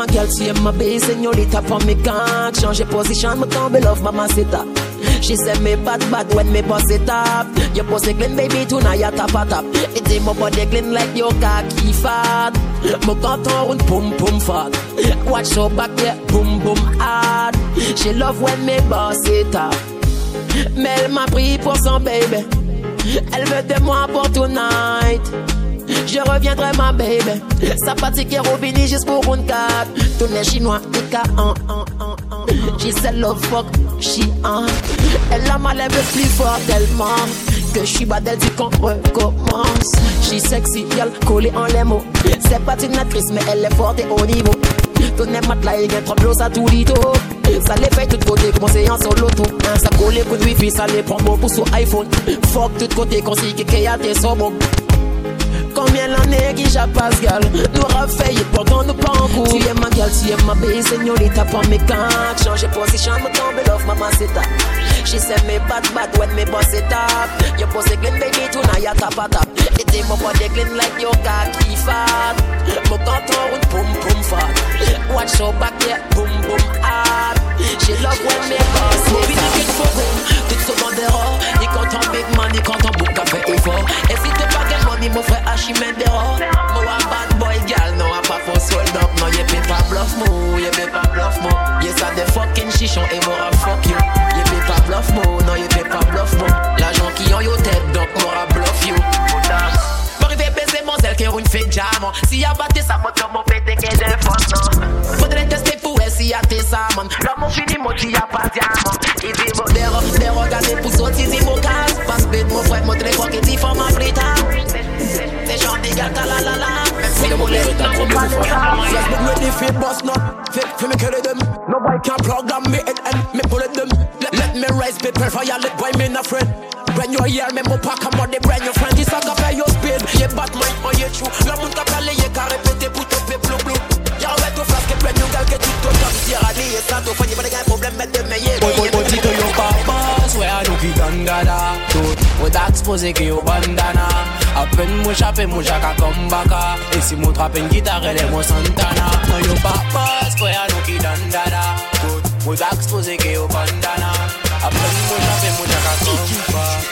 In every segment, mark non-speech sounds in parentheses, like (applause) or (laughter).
ma gal, tu aimes ma pour mes can't Changer position, me tombe love, mamacita She said me bad bad when me boss it up Your pussy clean baby tonight you tap a tap It my body clean like your cocky fat Me content round pum pum fat Watch your back yeah boom boom hard. She love when me boss it up Mais elle m'a pris pour son baby Elle veut de moi pour tonight. Je reviendrai ma baby Sympathique et Robini juste pour une carte. Tous chinois, Ika, en, en, en, en love fuck, she en Elle a elle veut plus fort tellement Que je suis bas d'elle du qu'on recommence. She sexy, y'all collé en les mots. C'est pas une actrice mais elle est forte et au niveau Tous les matelas, il y a trop de à tout lito ça les fait tout côté, commencer en solo tout. Hein, ça colle pour wifi, ça les prend beaucoup sur iPhone. Fuck tout côté, consigne qu'il y a des bon Combien l'année qui j'ai Pascal Nous raffaillons pourtant nous pas en cours. Tu es ma gueule, tu es ma belle señorita Pour mes cannes, changer position Me tomber love, maman c'est ta She said me bad bad when me boss it up. Your pussy clean baby tonight you tap a tap. It ain't my body clean like your cocky fat. Me contour with boom boom fat. Watch your back yeah boom boom hard She love when me boss it. Up Puis dit qu'il faut Tout rare Il compte en big money, compte en book, café effort Et si t'es pas get money, mon frère Archimède Mo a bad boy gal, no a pas for sold up. No, ye pay pas bluff mo, ye pay pas bluff mo. Yes, a des fucking chichon et moi fuck you. Ye pay pas bluff mo, non, ye pay pas bluff mo. L'argent qui en yo tête, donc moi bluff you M'arrive baiser mon zèle qui une fake jam Si y'a batté sa moto, mon pété qu'elle est forte, non Faudrait tester pour elle si y'a tes salmon L'amour fini, moi qui y'a pas diamant Il dit bon, des rocs, des rocs, pour sortir, il mon casse Passe bête, mon frère, montre quoi qu'il dit, faut m'appeler They shot the girl, la la la. See the bullet, no man. Facebook ready for bust now. For me carry them. Nobody can program me and, and me bullet them. Let, let me rise, people fire, let boy me not friend. When you hear me, mo pack a money, brand your friend. Oh yeah, true. La tout tout. Boy, boy, boy, dis que yo papa, swear I know ki gangada. Tout, ou d'exposer que yo bandana. A pen mwen chape mwen jaka kombaka E si mwen trape n gitare le mwen Santana. Mwen yo pa pas kwe anou ki dandana Mwen da expose ke yo bandana. A pen mwen chape mwen jaka kombaka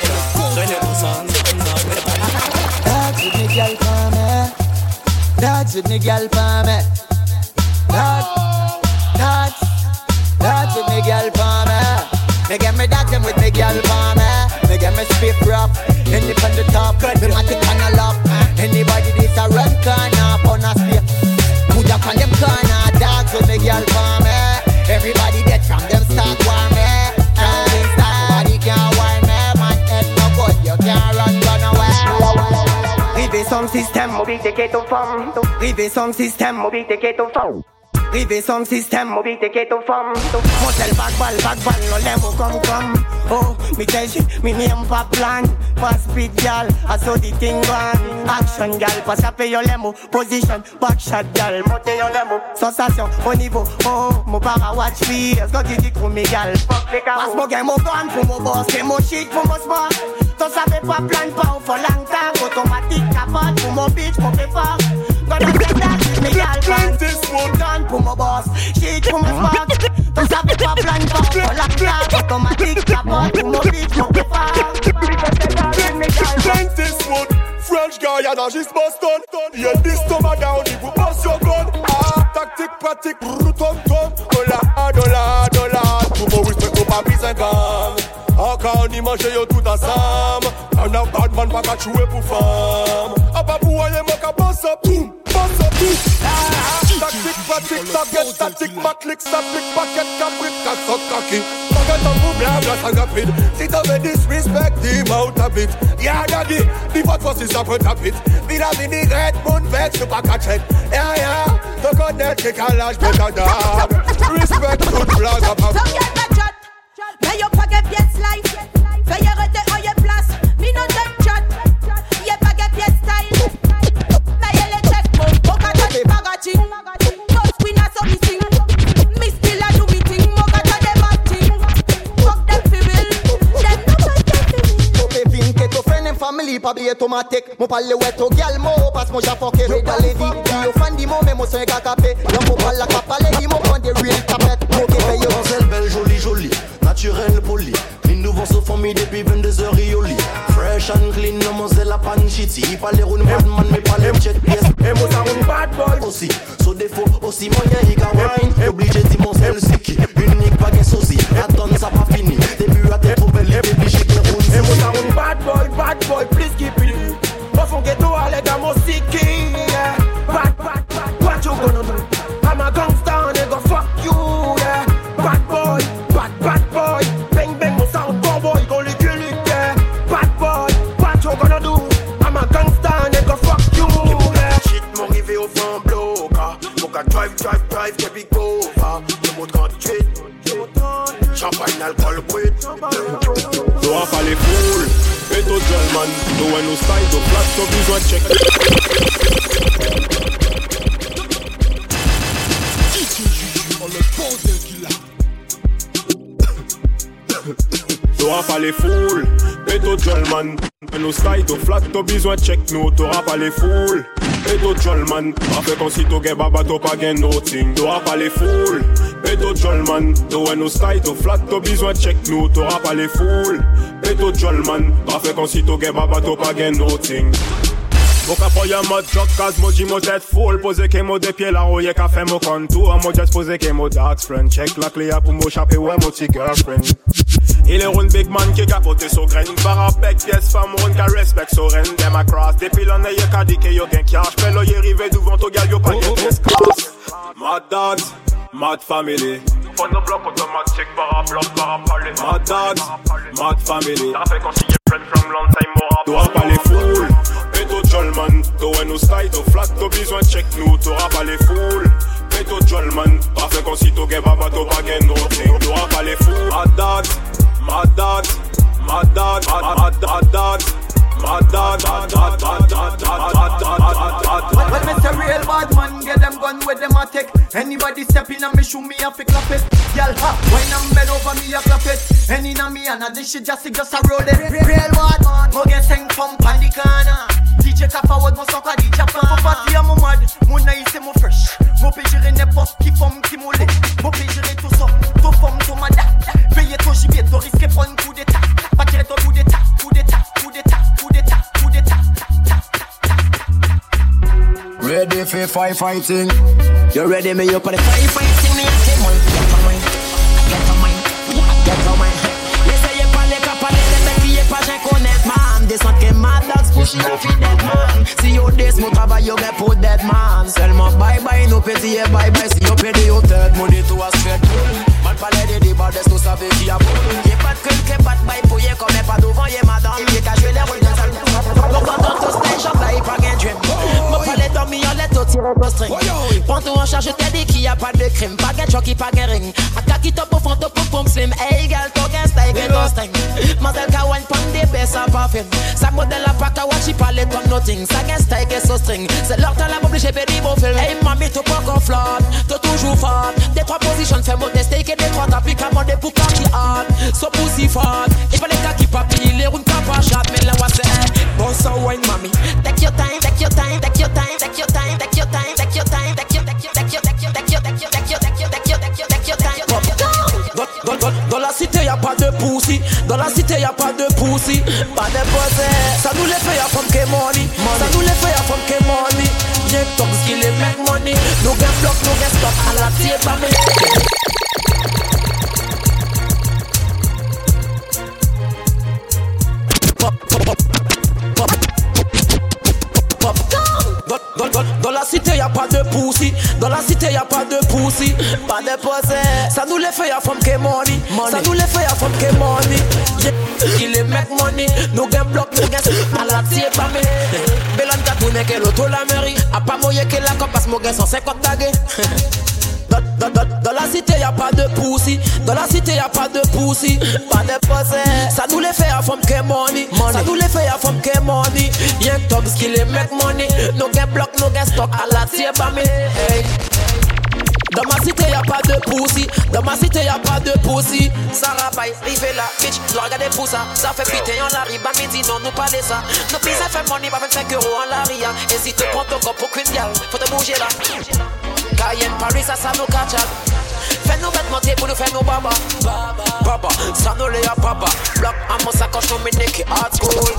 Dogs with me gal for me. Dogs Dogs Dogs with me gal for me. Me get me dogs with me gal for me. Me get me spit rap Any from the top, me mat Son système, mobile de ghetto femme. Rive son système, mobile de ghetto femme. Rive son système, mobile de ghetto femme. Motel back ball, back ball, no level come come. Oh, me tell you, me name pa plan. Pass speed, gal, I saw the thing gone. Action, gal, pass up your lemo. Position, back shot, gal, monte your lemo. Sensation, au niveau, oh, mon para watch fears. Quand tu dis pour mes gal, fuck les carreaux. Passe mon game, mon gun pour mon boss, c'est mon shit pour mon sport. T'en savais pas plan, pas au for long time. Automatique, capote pour mon bitch, mon péfort. Gonna get that, me gal, plan. This one gun pour mon boss, shit pour mon sport. T'en savais pas plan, pas au for long time. Automatique, capote pour mon bitch, mon péfort. Drink this one French guy and a just bust on Yeah, this stomach down, he will bust Mange yo tout ensemble Un a bad man pas qu'à jouer pour femme A aller moi qu'à boss up, boom, boss up, boom. Ah, tactic, pratique, target, static, matlick, static, packet, cabrit, cassot, kaki Packet on vous blabla, ça rapide Si t'avais disrespect, dis out a bit Yeah, daddy, the what was this up on top it Did I mean the red moon vex, you pack a check Yeah, yeah, the connect, kick a large better dog. Respect, good flag up a Don't get my chat. Mais yo pas get pièce life. pa biye tomatek Mou gyal mo pas mou jafoke We da levi, di yo fan di mou men mou sen kakape Yon mou pal la kapale di mou pan de real tapet Mou yo. Belle, jolie, jolie, Clean se depuis 22h Fresh and clean, la Pas les roun mais pas les Et roun bad boy. Aussi, so défaut aussi moyen y wine Obligé d'y taille to flat, t'as besoin de check nous, t'auras pas les foules. Et to Jolman, après qu'on s'y t'as baba, t'as pas gain nothing, t'auras pas les foules. Et to Jolman, t'auras nos taille to flat, t'as besoin de check nous, t'auras pas les foules. Et to Jolman, après qu'on s'y t'as baba, t'as pas gain nothing. Mwen ka foye mwen cause moi mwen di tête tet Posez Poze ke des pieds la ouye qu'à fe mon contour. Mwen jes pose ke mwen dax friend Check la kliya pou mwen chape we mwen ti girlfriend Il est un big man qui capote sur grain. Barapec, pièce femme, on qui respect sur reine. Dem across. Depuis l'on est y'a que y'a devant ton gars, y'a pas gain pièce classe. Mad dad, mad family. De bloc. Mad dad, mad family. T'as fait qu'on friend from long time, pas les foules. Et tout jolman, flat, besoin check nous, t'auras pas les foules. Et tout jolman, pas fait qu'on s'y pas pas pas les foules. Mad dad. my dog, my dog, my dad, my dog, my dog, my dog, my dad, Mr. Real Bad Man, get them gun with them a take. Anybody step in on me shoe, me a fi clap it. Y'all ha, when I'm bed over me a clap it. Any na me and a dish just a just a roll it. Real Bad Man, mo get sing from pandicana. DJ Kapawad, mo soka di Japan. Mo party a mo mad, mo nice mo fresh. Mo pe gérer n'importe qui femme qui mo lit. Mo pe gérer tout ça, tout femme tout madame. Veillez ton gibier, Doris for fight fighting? You ready me up for the fight fighting? Me a say mine, get on mine, get on mine, get on mine. Les ayez pas les capables me fier pas j'ai connaître man. Des sont que mad dogs pushing off in dead man. Si yo des mon travail yo get pour dead man. Seulement bye bye no petit et bye bye. Si yo pédé yo tête money to a straight Man parler de des badesses nous savez qui a boule. Y'a pas de crime, que pas de bail pour y'a comme pas devant y'a madame. Y'a qu'à les Go pas dans ton stage, j'envahis dream. String. Oh, prends tout en charge, t'ai dit qu'il y a pas de crime. Pas qu'un jockey, pas qu'un ring. Aka qui top au fond, top au slim. Hey, gal, ton gain, style, gain, ton sting. Mazel Kawan, pomme des baisses, ça parfait. Modèle nothing. Sa gain style, gain so string. C'est leur temps la m'oblige pédi bon film. Hey mami, t'as pas qu'on flotte. T'as toujours fort. Des trois positions, fais mon test, que des trois tapis, mon pour qui hard. So pussy fort. Il fallait qu'à qui papi, les qu'à pas chat, mais là, what's? Boss a wine, mami. Take your time, take your time, take your time, take your time, take your time, take your time, take your, take your, take your, your, take your, your, take your, your, take your, take your, take your time. Dans, dans, dans, la cité y a pas de dans la cité y a pas de pas de. Ça nous les money. J'ai top skill et make money, nous gain block, nous gain stock à la tire pas me. Dans, dans, dans la cité y a pas de pussy. Dans la cité y a pas de pussy. Pas de posé Ça nous les fait y'a from que money. Ça nous les fait y'a from que money. Yeah, Il est make money. Nous gain bloc, nous gain À la tire pas me Belan ka tourné que l'auto la mairie pas moyen que la cop Parce que mon gain 150 tagués (laughs) dans, dans, dans, dans la cité y a pas de pussy. Dans la cité y a pas de pussy. Pas de posé Ça nous les fait à femme que money. Ça nous les fait à femme que money. Young thugs qui les make money. No get block, no get stock À la me hey. Dans ma cité y'a pas de poussi, dans ma cité y'a pas de poussi. Sarah Bay, rive là, bitch, nous regardez pour ça. Ça fait piter en la riba, midi, non, nous parler ça. Nous pis fait money, pas 25 euros en la ria. Et si tu prends ton corps pour qu'une gal, faut te bouger là. Cayenne, Paris, ça, ça nous catch Fais-nous mettre monter pour nous faire nos baba. Baba, ça nous les a papa. Block à mon sacoche, nous minique, hard school.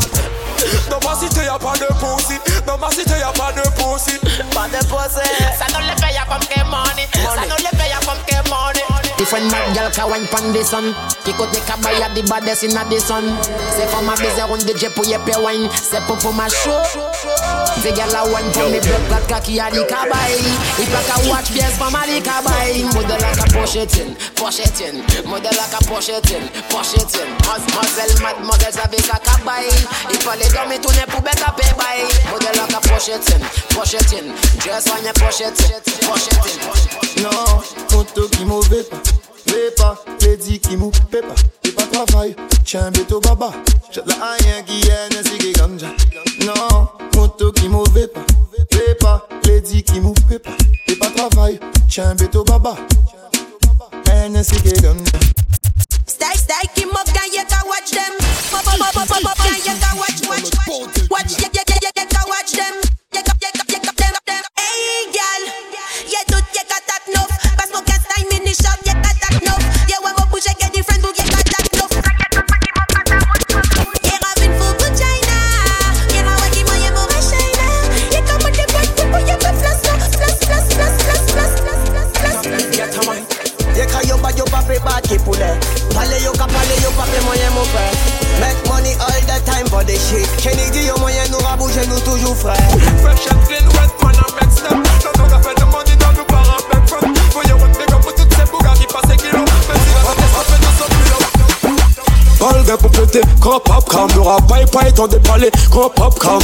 No pas si tu y'a pas de pussy. No pas si tu y'a pas de pussy. Pas de pussy. Ça no le paye comme que money. Ça no le paye comme que money. Different mad girl can wine pan the sun Kikote ka baya the baddest inna the sun. Say for ma beze run the jeep pou ye pe wine. Say pop for my show. Ze gal a wine pou mi blood clot kaki a di kabay Ipa ka watch beers pa ma di kabay Mode like a pochetin, pochetin Mode like a pochetin, pochetin Muzzle mad, muzzle sabi ka kabay Ipa le Gwa mi toune pou bet apè baye Model ak a pochetin, pochetin Dress anye pochetin, pochetin Nan, konto ki mou ve pa Ve pa, te di ki mou pe pa Pe pa travay, chen beto baba. Chet la ayen ki ene si ki ganja. Nan, konto ki mou ve pa Ve pa, te di ki mou pe pa Pe pa travay, chen beto baba. Ene si ki ganja. Stay, stay, ki mou ganyen ka watch pop, pop, pop, mou, mou, mou, ganyen ka watch, them. Pale yo ka pale yo pa pe moyen mon frère Make money all time for the shit. Kennedy yo moyen nous rabouger nous toujours frais. Fresh and clean, wet man and make step Dans ton café de money, dans nous parents back front Voyez one big up pour toutes ces bougas qui passent kilo Même si la tête fait nous sommes plus Balga pour péter, cam ton dépalé, pop cam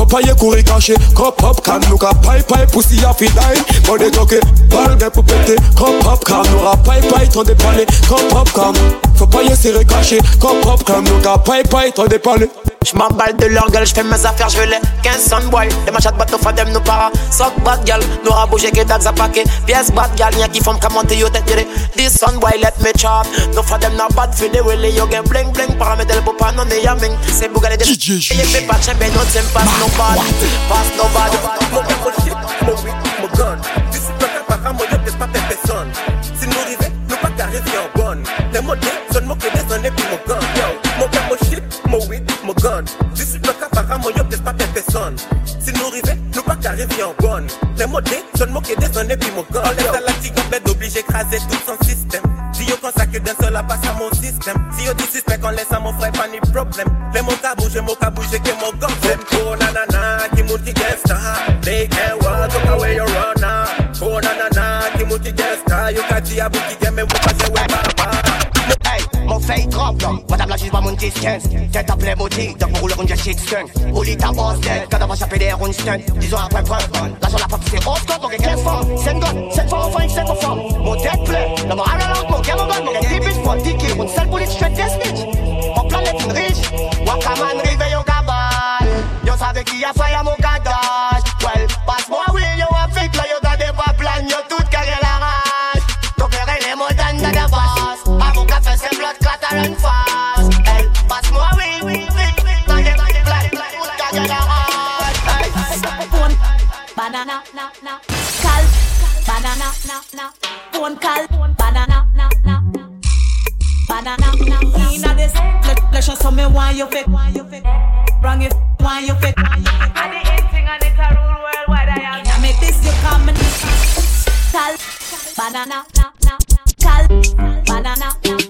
Papaye courir caché, crop hop can nous ka paille paille pussy a fi dine Body jockey, balle gain pour péter, crop hop can nous ra paille paille trop dépalé, crop hop can Faut payer serré caché, crop hop can nous ka paille paille trop dépalé Je m'emballe de leur gueule, je fais mes affaires, je veux les 15 sunboy Les machats bateau fadem nous para Sock bad gal, nous rabouger que dags à paquet Pièce bad gal, y'a qui font commenter yo tête yere This sunboy let me chop. Nous fadem na bad the way yo gen bling bling. Paramètre pour pas non ne yaming C'est bougale de DJ Et fait pas chamber no team pass no bad Pass no bad Mon père, mon shit, mon weed, mon gun. Du super par mon yop, pas personne. Si nous arrivons, nous pas qu'arriver en bonne. Les mots sonne mon que des années puis mon gun. Yo, mon shit, mon weed, mon. Je suis le cafara, mon yo, pas personne. Si nous rivez, nous pas qu'arriver en bonne. Les modés, je ne moquais des années, puis mon god. On laisse à la tigambette obligé écraser tout son système. Si yo consacre d'un seul à passer à mon système. Si yo du suspect, on laisse à mon frère, pas ni problème. Les mon tabou, j'ai mon cabou, j'ai que mon gang. Nanana, qui gangsta. They walk, away your runner. Ah. Oh nanana, qui gangsta. Yo qui mais fake drop Madame la juge, pas mon 10-15 Tête à donc mon on shit skunk Au ta boss dead, quand on va chaper des rounds stunt 10 ans après preuve, la pop c'est off cut, on gagne 15 femmes 5 guns, 7 fois on Mon tête plein, mon mon mon gagne 10 pour des snitch. Mon planète une riche, Wakaman, réveille au Yo savais à mon banana na na call banana na na phone call banana na na banana na inna this let let show some me why you fake why you fake. Wrong it why you fake and the end thing and it's a rule worldwide I am. I make this you come and call banana na na call banana na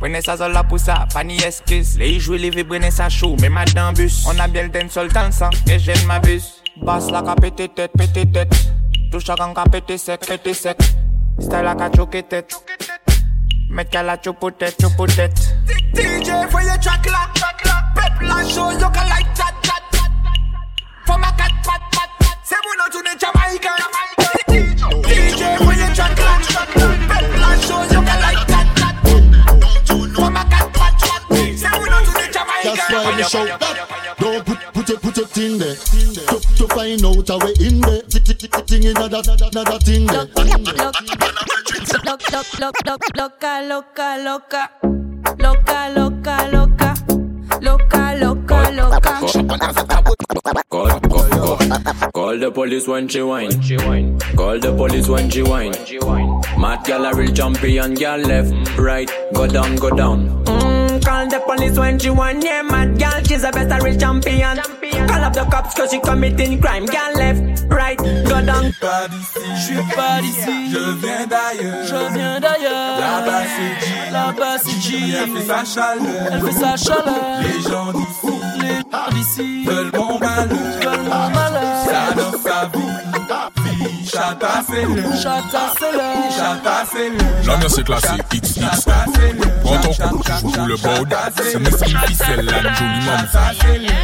Prenez ça la poussa, pas ni excuse. Les jouets, les vibrer, ça chaud, mais mal dans bus. On a bien le sol dans le sang, et j'aime ma bus. Basse la pété tête, pété tête. Touche à gang pété sec, pété sec. Style la ka tête. Mettre qu'à la chopo tête, tête. DJ, voyez track là, track là. Pep la show, yo ka like that, that, that. For ma cat, pat, pat, pat. C'est mon nom, tout n'est Jamaïcain. Jamaïcain. That's shout that. Don't put put your put your thing there. To, to find out how we in there. Tick tick tick thing in another another thing there. Loca, loca, loca, loca, loca, loca, loca, loca, loca. Call, call, call, call the police when she whine. Call the police when she whine. Mad gal a real champion, gal left, right, go down, go down. Mm, call the police when she whine. Yeah, mad gal, she's the best a real champion. Call up the cops cause she committing crime. Gal left, right, go down. Pas d'ici, je suis pas d'ici, je viens d'ailleurs, je viens d'ailleurs. Là-bas c'est G, là-bas c'est G. Elle fait sa chaleur, elle fait sa chaleur. Les gens d'ici, les gens d'ici veulent mon malheur, veulent mon malheur. Le Chata c'est classée XX Prends ton coup, joue le board C'est mes six ficelles, la jolie maman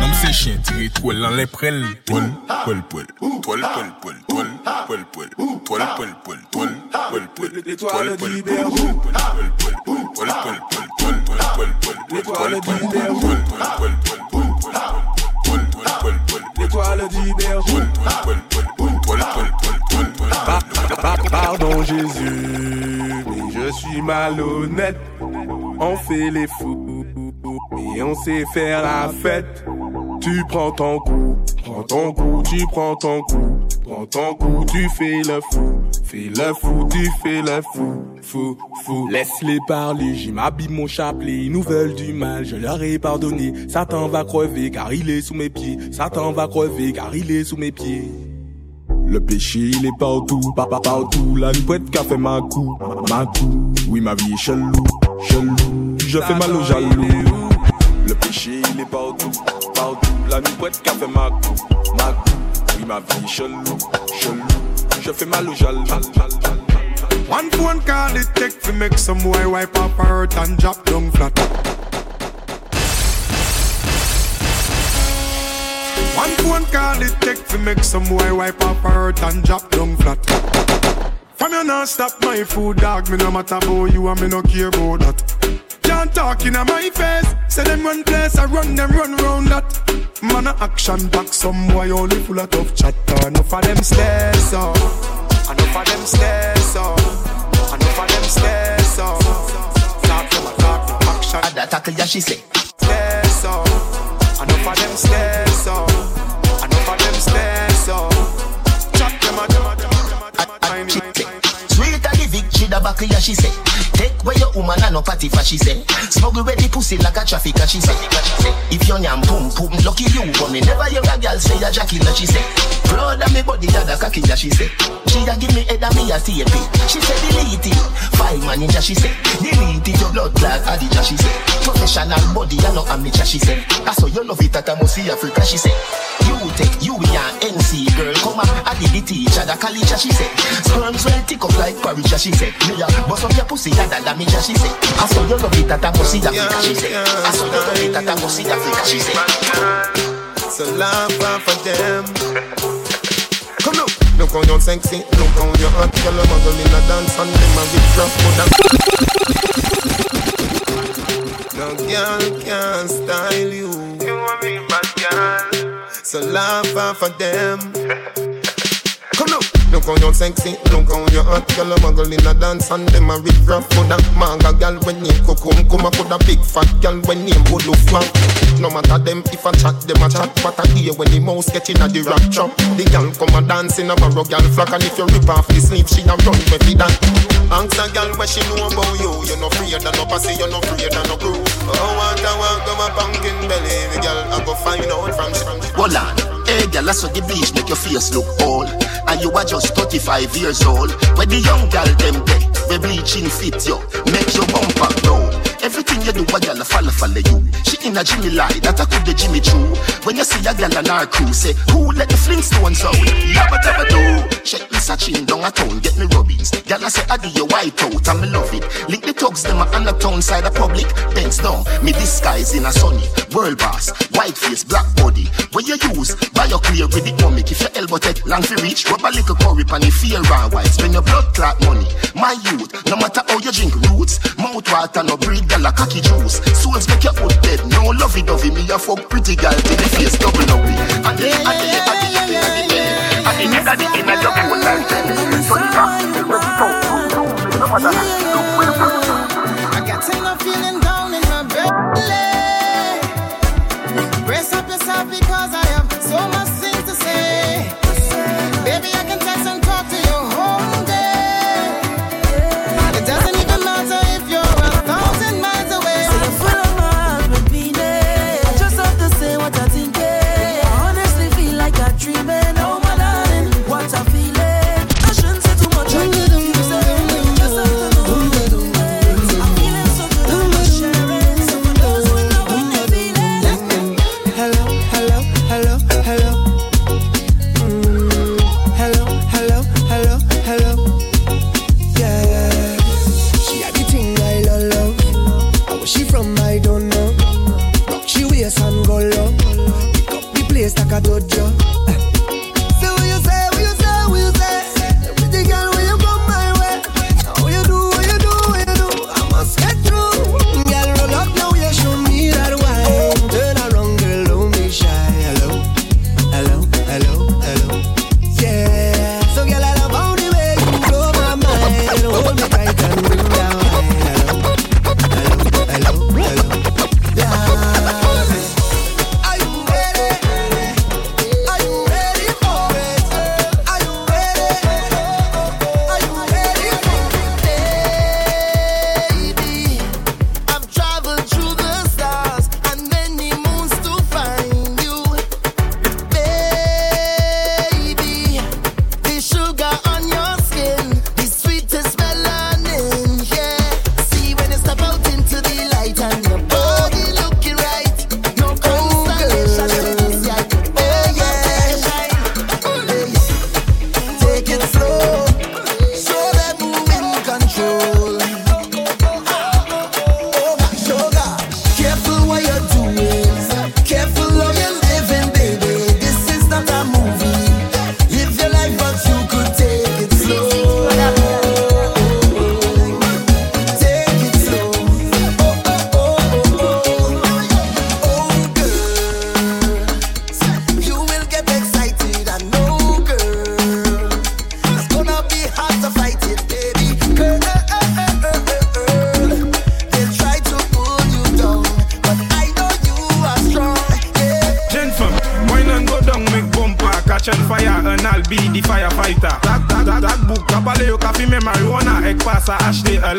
Non c'est chien, tiré toile dans les prêles Toile, poil, poil Toile, poil, poil Toile, poil, poil Toile, poil, poil Toile, poil, poil Toile, poil, poil Toile, poil, poil Toile, poil, poil L'étoile poil L'étoile du Pardon Jésus, mais je suis malhonnête. On fait les fous, mais on sait faire la fête. Tu prends ton coup, prends ton coup, tu prends ton coup, prends ton coup, tu fais le fou, fais le fou, tu fais le fou, fou, fou. Laisse-les parler, j'y m'habille mon chapelet, ils nous veulent du mal, je leur ai pardonné. Satan va crever car il est sous mes pieds, Satan va crever car il est sous mes pieds. Le péché il est partout, papa partout, la nuit qu'a fait ma coup, ma coup. Oui ma vie est chelou, chelou, je fais mal aux jaloux. Le péché il est partout, partout, la nuit qu'a fait ma coup, ma coup. Oui ma vie est chelou, chelou, je fais mal aux jaloux. One phone call it take to make some boy wipe up her and drop down flat? Phone call it take to make some boy wipe up her hurt and drop down flat. From you not stop my food, dog. Me no matter about you and me no care about that. Can't talk in my face. Say them run place, I run them run round that. Man a action back, some boy only full of tough chatter. Enough of them stairs up, enough of them stairs up, enough of them stairs up. Talk to my talk, no action. That tackle, yeah she say. Stairs up, enough of them stairs up, Sweet the victory, the buckle, yeah she say. Woman and no party for she say. Smuggle where the pussy like a trafficker, she say. If your nyam pum pum, lucky you, but me never hear a girl say a Jackie, she say. Proud of me body, that a cocky, yeah she say. She a give me head and me a tape. She say delete it. Five manager, she say. Delete it, your blood clot, adija, she say. Professional body, you no amateur, she say. I saw you love it at a Musi Africa, she say. You take you and NC girl, come on, I did the teacher, the college, she say. Sperms well tick up like porridge, she say. Me a bust up your pussy, that damage, she say. I saw you love it at a Musi Africa, she say. I saw you love it at a Musi Africa, she say. So laugh for them. Come look, look how you're sexy, look how you're hot, girl, I'm a in a dance and them a rip rough, but No girl can style you. You want me bad girl. So laugh off for them. Come look. Look how you're sexy, look how you're hot. Girl, a muggle in a dance and them a rip rap For that manga girl when name Kokum Come a put a big fat. Girl when name Wood look fat. No matter them if I chat, them a chat. But I hear when the mouse get in a the rap trap. The girl come a dance in a barrow girl flock And if you rip off the sleeve, she a run with it. That Ask a girl what she know about you. You no afraid of no pussy, you no afraid of no crew. Oh, what I want, come a pumpkin belly. The girl I go find out from she Hold on, hey girl, I saw the bleach make your face look old. And you are just 35 years old. When the young girl them day We bleaching fit you Make your bumper grow Everything you do, a gal follow follow you. She in a Jimmy lie, that I could the Jimmy true. When you see a gal on our crew, say who let the Flintstones out? Yabba dabba do. Check this a chain down a town, get me rubbings. Gal I say I do your white out, and me love it. Link the thugs them a on the town side of public. Bends down, me disguise in a sunny world boss. White face, black body. Where you use, buy your clear with the comic. If your elbow take long for reach, rub a little curry pan the fear and white. Spend your blood clot money. My youth, no matter how you drink roots, mouth water no breed gal a cocky juice. Souls make your foot dead, no lovey dovey. Me a fuck pretty gal till the face double up. And the the and the the and the. I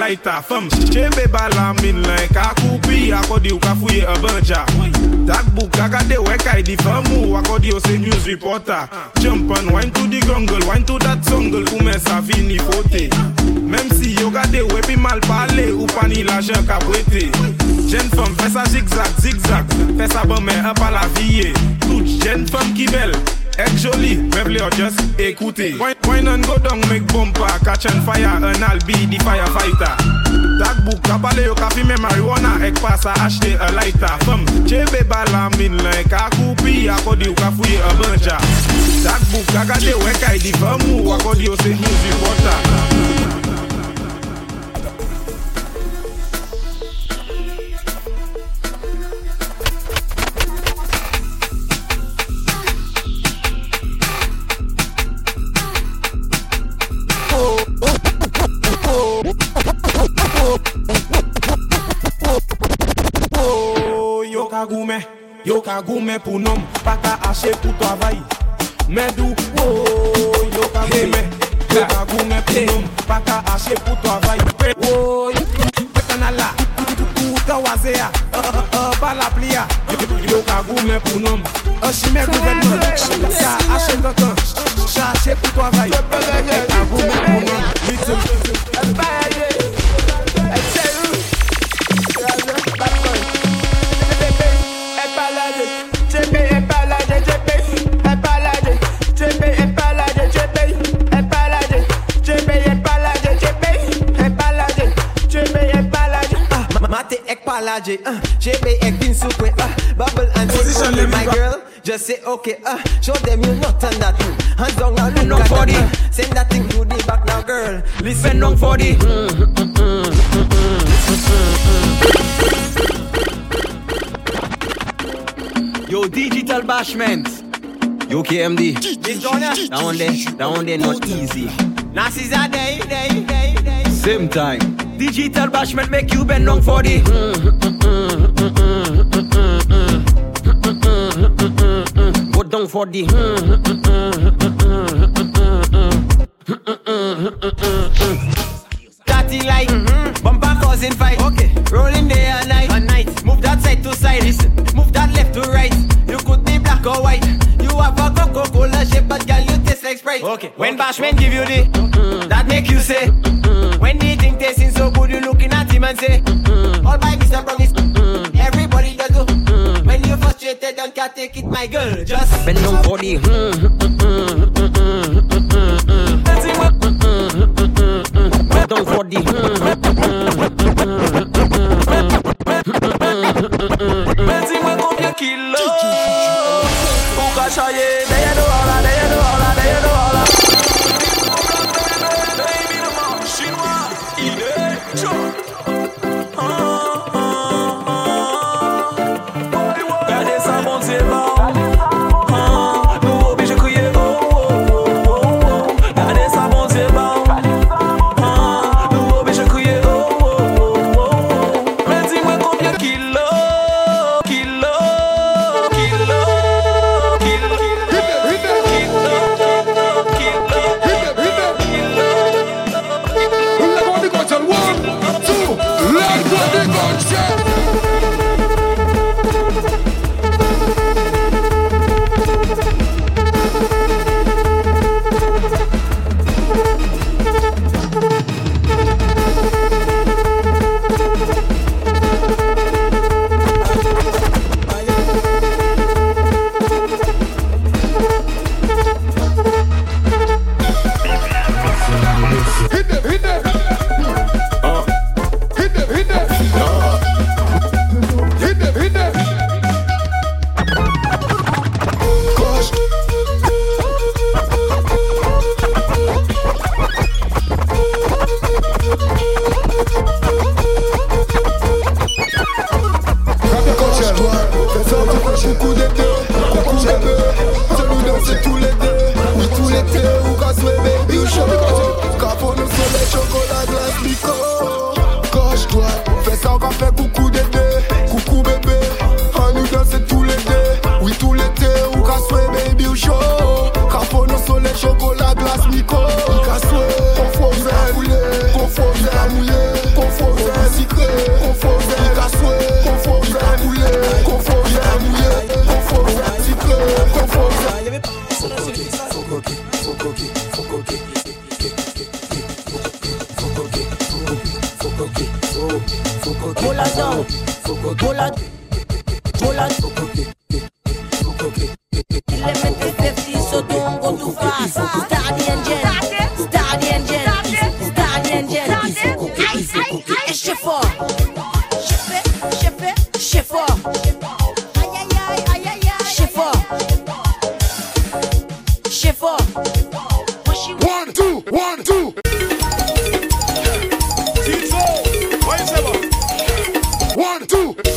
kaita fam Chebe bala min len ka koupi Akodi ou ka fouye a banja Takbouk kakade we kay di famu Akodi oh, ou se news reporter Champan wine to di grongle Wine to dat songle Koumen sa fini fote Mem si yo gade we pi mal pale Ou pani la jen ka brete Jen fam fesa zigzag zigzag. Fesa bon men apala viye Tout jen fam ki bel Ek joli, me vle yo just ekoute Wine an go dong mek bompa Catch an fire an al bi di firefighter. Takbouk, kapale yo ka fime marijuana Ek pasa ashte a lighter. Fem, chebe bala min lan Ka koupi akodi yo ka fuye a banja. Takbouk, kakade wekay di famu Akodi yo se hizi pota ka goumen pou nom, pa ka ashe pou travay. Medou, woy, yo ka goumen, yo ka goumen pou nom, pa ka ashe pou travay. Woy, petanala, kouta wazea, uh, uh, uh, bala plia Yo ka goumen pou nom, shime gouvenman, ka ashe kankan, chache pou travay. Yo ka goumen pou nom, mitou J, uh, JB ek din soukwe, uh, bubble and Position them my girl. Just say okay, uh, show them you not on that. Uh, hands down now, look at body. that. Uh, send that thing to the back now, girl. Listen down for the. Yo, digital bashment. Yo, KMD. This one. That one there, that one there not easy. Nazis are day, day, day, day. Same time. Digital bashment make you bend down for the. Go down for the. Dirty like bumper causing fight. Okay, rolling day and night. And night. Move that side to side. Listen, move that left to right. You could be black or white. You have a Coca Cola shape, but girl you taste like Sprite. Okay, when Bashman give you the, that make you say. When the say, all by Mr. Promise. Everybody does do. When you're frustrated, don't take it, my girl. Just Bend down for the. Go down for the. Dis-moi combien kilos Ou ka chaye Deye do One, two.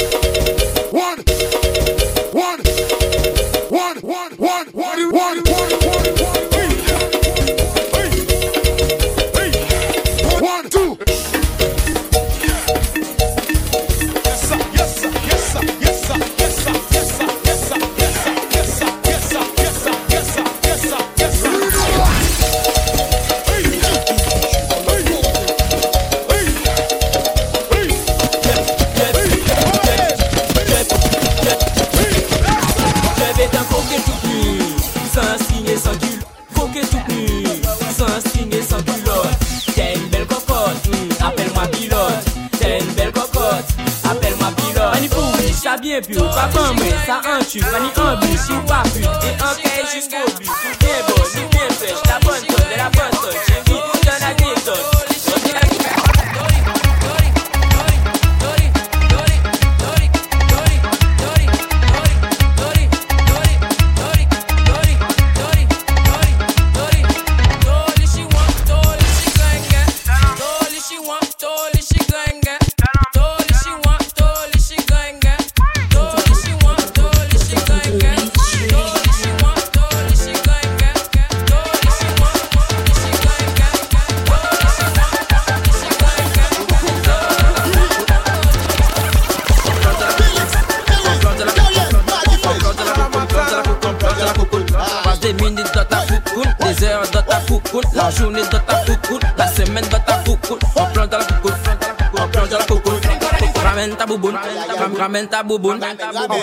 Comment a boo boom. I'm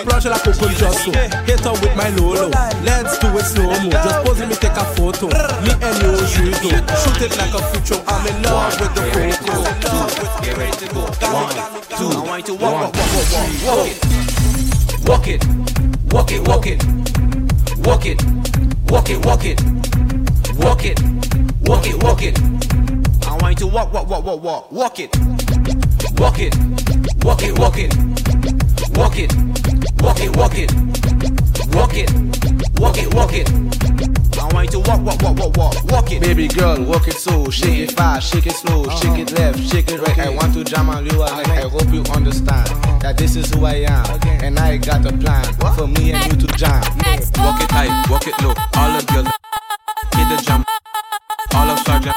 plush like a just so. Hit up with my lolo. Let's do it slow mo. Just pose me take a photo. Me and you shoot it. Shoot it like a future. I'm in love with the coco. Get ready to go. One, I want you to walk, walk, walk, walk, walk. Walk it. Walk it, walk it. Walk it. Walk it, walk it. Walk it. Walk it, walk it. I want you to walk, walk, walk, walk, walk. Walk it. Walk it. Walk it, walk it walk it, walk it, walk it, walk it, walk it, walk it. I want you to walk, walk, walk, walk, walk, walk it. Baby girl, walk it slow, shake it fast, shake it slow, uh-huh. shake it left, shake it right. I want to jam on you, and I hope you understand uh-huh. that this is who I am, and I got a plan for me and you to jam. Walk it high, walk it low. All the girls, hit the jump. All of sergeant.